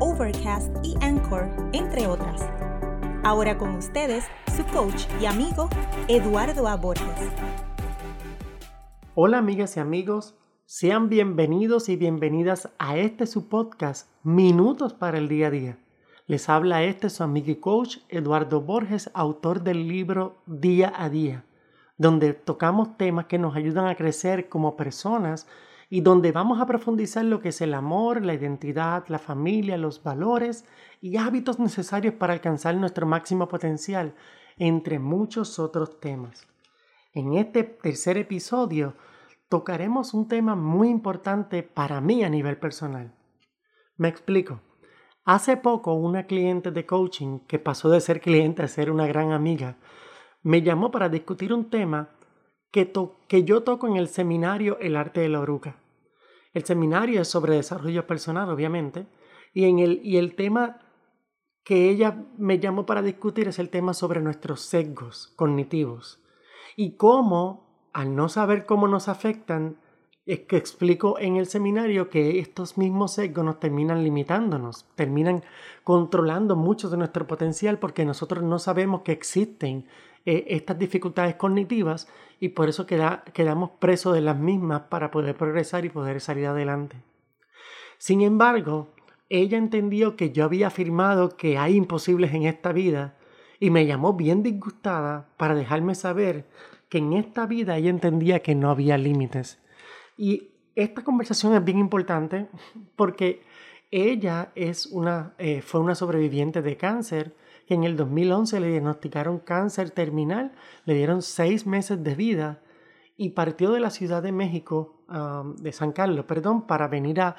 Overcast y Anchor, entre otras. Ahora con ustedes, su coach y amigo, Eduardo A. Borges. Hola amigas y amigos, sean bienvenidos y bienvenidas a este su podcast, Minutos para el Día a Día. Les habla este su amigo y coach, Eduardo Borges, autor del libro Día a Día, donde tocamos temas que nos ayudan a crecer como personas y donde vamos a profundizar lo que es el amor, la identidad, la familia, los valores y hábitos necesarios para alcanzar nuestro máximo potencial, entre muchos otros temas. En este tercer episodio tocaremos un tema muy importante para mí a nivel personal. Me explico. Hace poco una cliente de coaching que pasó de ser cliente a ser una gran amiga me llamó para discutir un tema que, que yo toco en el seminario El arte de la oruca. El seminario es sobre desarrollo personal, obviamente, y, en el, y el tema que ella me llamó para discutir es el tema sobre nuestros sesgos cognitivos. Y cómo, al no saber cómo nos afectan, explico en el seminario que estos mismos sesgos nos terminan limitándonos, terminan controlando mucho de nuestro potencial porque nosotros no sabemos que existen eh, estas dificultades cognitivas y por eso quedamos presos de las mismas para poder progresar y poder salir adelante. Sin embargo, ella entendió que yo había afirmado que hay imposibles en esta vida y me llamó bien disgustada para dejarme saber que en esta vida ella entendía que no había límites y esta conversación es bien importante porque ella es una, eh, fue una sobreviviente de cáncer que en el 2011 le diagnosticaron cáncer terminal, le dieron seis meses de vida y partió de la Ciudad de México, de San Carlos, perdón, para venir a,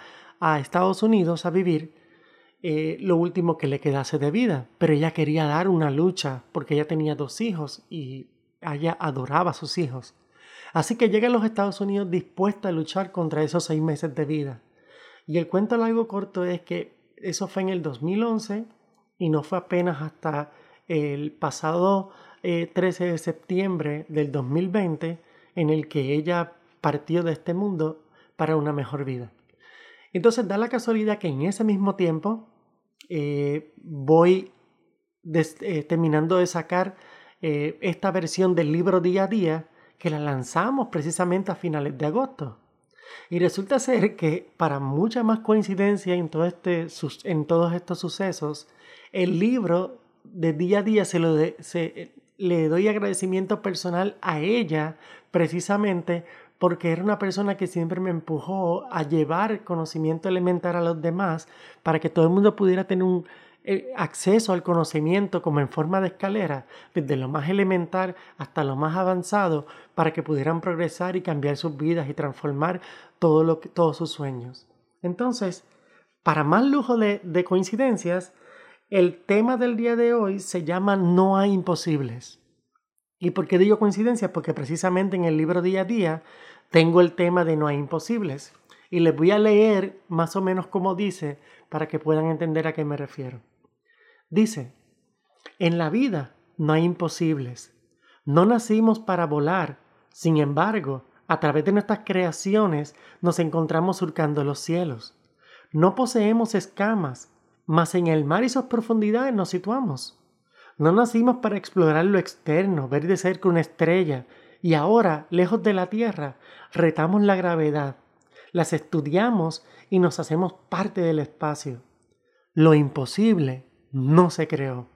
Estados Unidos a vivir eh, lo último que le quedase de vida. Pero ella quería dar una lucha porque ella tenía dos hijos y ella adoraba a sus hijos. Así que llega a los Estados Unidos dispuesta a luchar contra esos seis meses de vida. Y el cuento largo corto es que eso fue en el 2011 y no fue apenas hasta el pasado 13 eh, de septiembre del 2020 en el que ella partió de este mundo para una mejor vida. Entonces da la casualidad que en ese mismo tiempo eh, voy eh, terminando de sacar esta versión del libro día a día que la lanzamos precisamente a finales de agosto. Y resulta ser que para mucha más coincidencia en, todo este, en todos estos sucesos, el libro de día a día se lo se, le doy agradecimiento personal a ella precisamente porque era una persona que siempre me empujó a llevar conocimiento elemental a los demás para que todo el mundo pudiera tener un, acceso al conocimiento como en forma de escalera, desde lo más elemental hasta lo más avanzado, para que pudieran progresar y cambiar sus vidas y transformar todo lo todos sus sueños. Entonces, para más lujo de, de coincidencias, el tema del día de hoy se llama No hay imposibles. ¿Y por qué digo coincidencias? Porque precisamente en el libro día a día tengo el tema de No hay imposibles. Y les voy a leer más o menos como dice para que puedan entender a qué me refiero. Dice, en la vida no hay imposibles. No nacimos para volar. Sin embargo, a través de nuestras creaciones nos encontramos surcando los cielos. No poseemos escamas, mas en el mar y sus profundidades nos situamos. No nacimos para explorar lo externo, ver de cerca una estrella, y ahora, lejos de la Tierra, retamos la gravedad las estudiamos y nos hacemos parte del espacio. Lo imposible no se creó.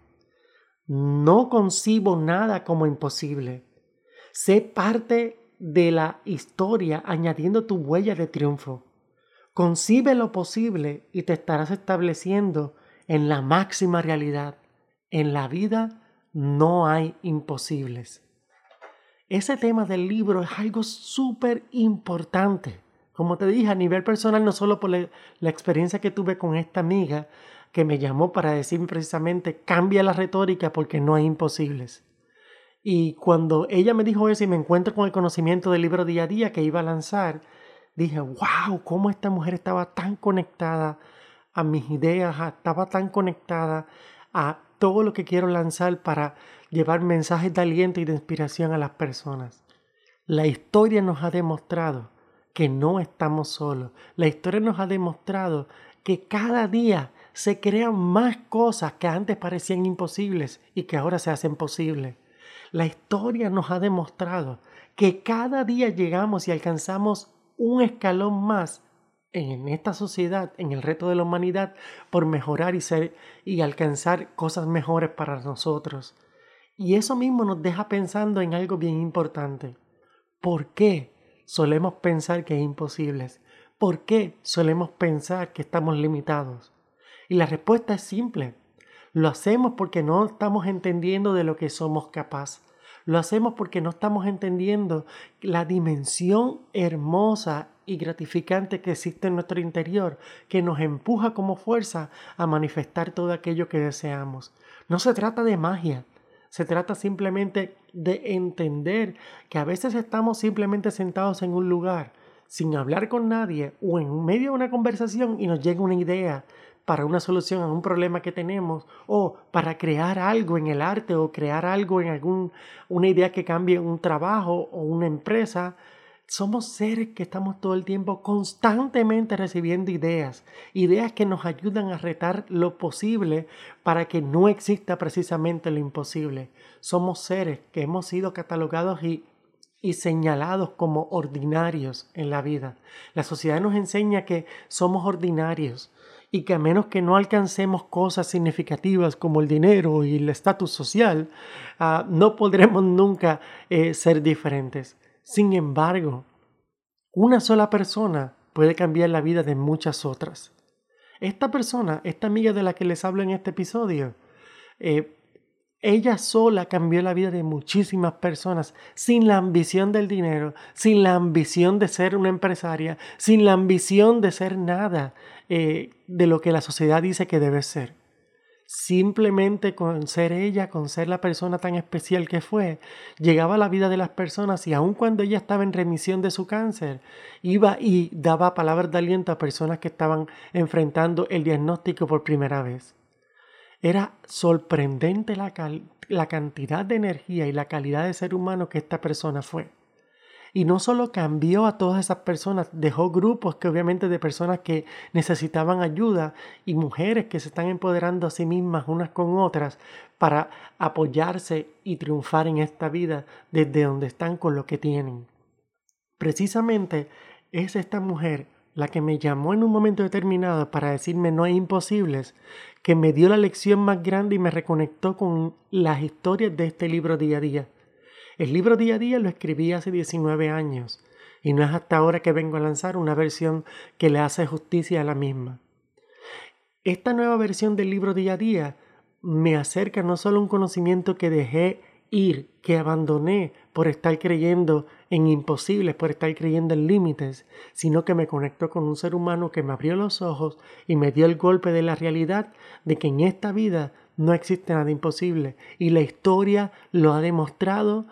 No concibo nada como imposible. Sé parte de la historia añadiendo tu huella de triunfo. Concibe lo posible y te estarás estableciendo en la máxima realidad. En la vida no hay imposibles. Ese tema del libro es algo súper importante. Como te dije, a nivel personal, no solo por la, experiencia que tuve con esta amiga, que me llamó para decirme precisamente, cambia la retórica porque no hay imposibles. Y cuando ella me dijo eso y me encuentro con el conocimiento del libro día a día que iba a lanzar, dije, wow, cómo esta mujer estaba tan conectada a mis ideas, estaba tan conectada a todo lo que quiero lanzar para llevar mensajes de aliento y de inspiración a las personas. La historia nos ha demostrado que no estamos solos. La historia nos ha demostrado que cada día se crean más cosas que antes parecían imposibles y que ahora se hacen posibles. La historia nos ha demostrado que cada día llegamos y alcanzamos un escalón más en esta sociedad, en el reto de la humanidad, por mejorar y, ser, y alcanzar cosas mejores para nosotros. Y eso mismo nos deja pensando en algo bien importante. ¿Por qué solemos pensar que es imposible? ¿Por qué solemos pensar que estamos limitados? Y la respuesta es simple. Lo hacemos porque no estamos entendiendo de lo que somos capaces. Lo hacemos porque no estamos entendiendo la dimensión hermosa y gratificante que existe en nuestro interior, que nos empuja como fuerza a manifestar todo aquello que deseamos. No se trata de magia, se trata simplemente de entender que a veces estamos simplemente sentados en un lugar sin hablar con nadie o en medio de una conversación y nos llega una idea para una solución a un problema que tenemos o para crear algo en el arte o crear algo en algún una idea que cambie un trabajo o una empresa somos seres que estamos todo el tiempo constantemente recibiendo ideas, ideas que nos ayudan a retar lo posible para que no exista precisamente lo imposible. Somos seres que hemos sido catalogados y, y señalados como ordinarios en la vida. La sociedad nos enseña que somos ordinarios, y que a menos que no alcancemos cosas significativas como el dinero y el estatus social, ah, no podremos nunca eh, ser diferentes. Sin embargo, una sola persona puede cambiar la vida de muchas otras. Esta persona, esta amiga de la que les hablo en este episodio, eh, ella sola cambió la vida de muchísimas personas sin la ambición del dinero, sin la ambición de ser una empresaria, sin la ambición de ser nada eh, de lo que la sociedad dice que debe ser. Simplemente con ser ella, con ser la persona tan especial que fue, llegaba a la vida de las personas y aun cuando ella estaba en remisión de su cáncer, iba y daba palabras de aliento a personas que estaban enfrentando el diagnóstico por primera vez. Era sorprendente la, la cantidad de energía y la calidad de ser humano que esta persona fue. Y no solo cambió a todas esas personas, dejó grupos que obviamente de personas que necesitaban ayuda y mujeres que se están empoderando a sí mismas unas con otras para apoyarse y triunfar en esta vida desde donde están con lo que tienen. Precisamente es esta mujer la que me llamó en un momento determinado para decirme no hay imposibles, que me dio la lección más grande y me reconectó con las historias de este libro día a día. El libro día a día lo escribí hace 19 años y no es hasta ahora que vengo a lanzar una versión que le hace justicia a la misma. Esta nueva versión del libro día a día me acerca no solo a un conocimiento que dejé ir, que abandoné por estar creyendo en imposibles, por estar creyendo en límites, sino que me conectó con un ser humano que me abrió los ojos y me dio el golpe de la realidad de que en esta vida no existe nada imposible y la historia lo ha demostrado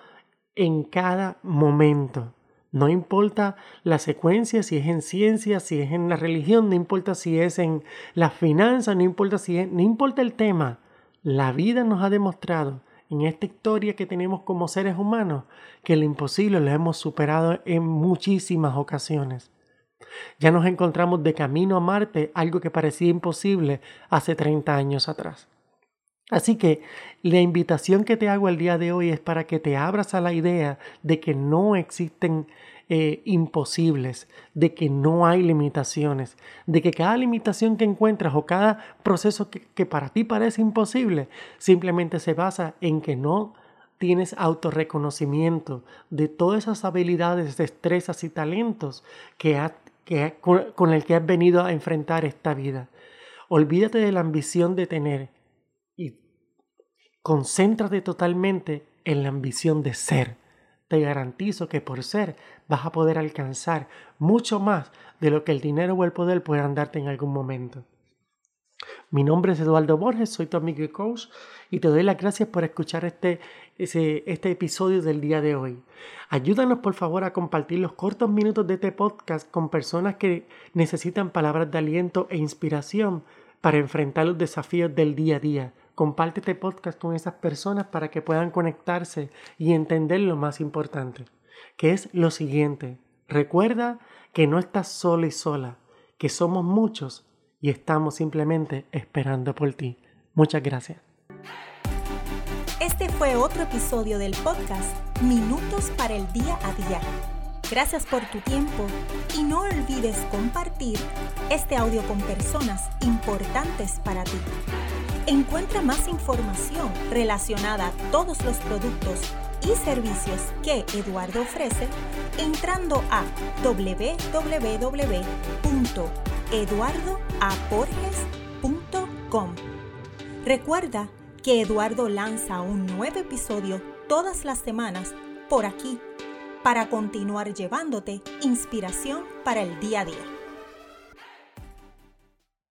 en cada momento. No importa la secuencia, si es en ciencia, si es en la religión, no importa si es en las finanzas, no importa si es, no importa el tema. La vida nos ha demostrado en esta historia que tenemos como seres humanos que lo imposible lo hemos superado en muchísimas ocasiones. Ya nos encontramos de camino a Marte, algo que parecía imposible hace 30 años atrás. Así que la invitación que te hago el día de hoy es para que te abras a la idea de que no existen eh, imposibles, de que no hay limitaciones, de que cada limitación que encuentras o cada proceso que, para ti parece imposible simplemente se basa en que no tienes autorreconocimiento de todas esas habilidades, destrezas y talentos que, que con el que has venido a enfrentar esta vida. Olvídate de la ambición de tener y concéntrate totalmente en la ambición de ser. Te garantizo que por ser vas a poder alcanzar mucho más de lo que el dinero o el poder puedan darte en algún momento. Mi nombre es Eduardo Borges, soy tu amigo y coach y te doy las gracias por escuchar este, este episodio del día de hoy. Ayúdanos por favor a compartir los cortos minutos de este podcast con personas que necesitan palabras de aliento e inspiración para enfrentar los desafíos del día a día. Comparte este podcast con esas personas para que puedan conectarse y entender lo más importante, que es lo siguiente. Recuerda que no estás solo y sola, que somos muchos y estamos simplemente esperando por ti. Muchas gracias. Este fue otro episodio del podcast Minutos para el Día a Día. Gracias por tu tiempo y no olvides compartir este audio con personas importantes para ti. Encuentra más información relacionada a todos los productos y servicios que Eduardo ofrece entrando a www.eduardoaporges.com. Recuerda que Eduardo lanza un nuevo episodio todas las semanas por aquí para continuar llevándote inspiración para el día a día.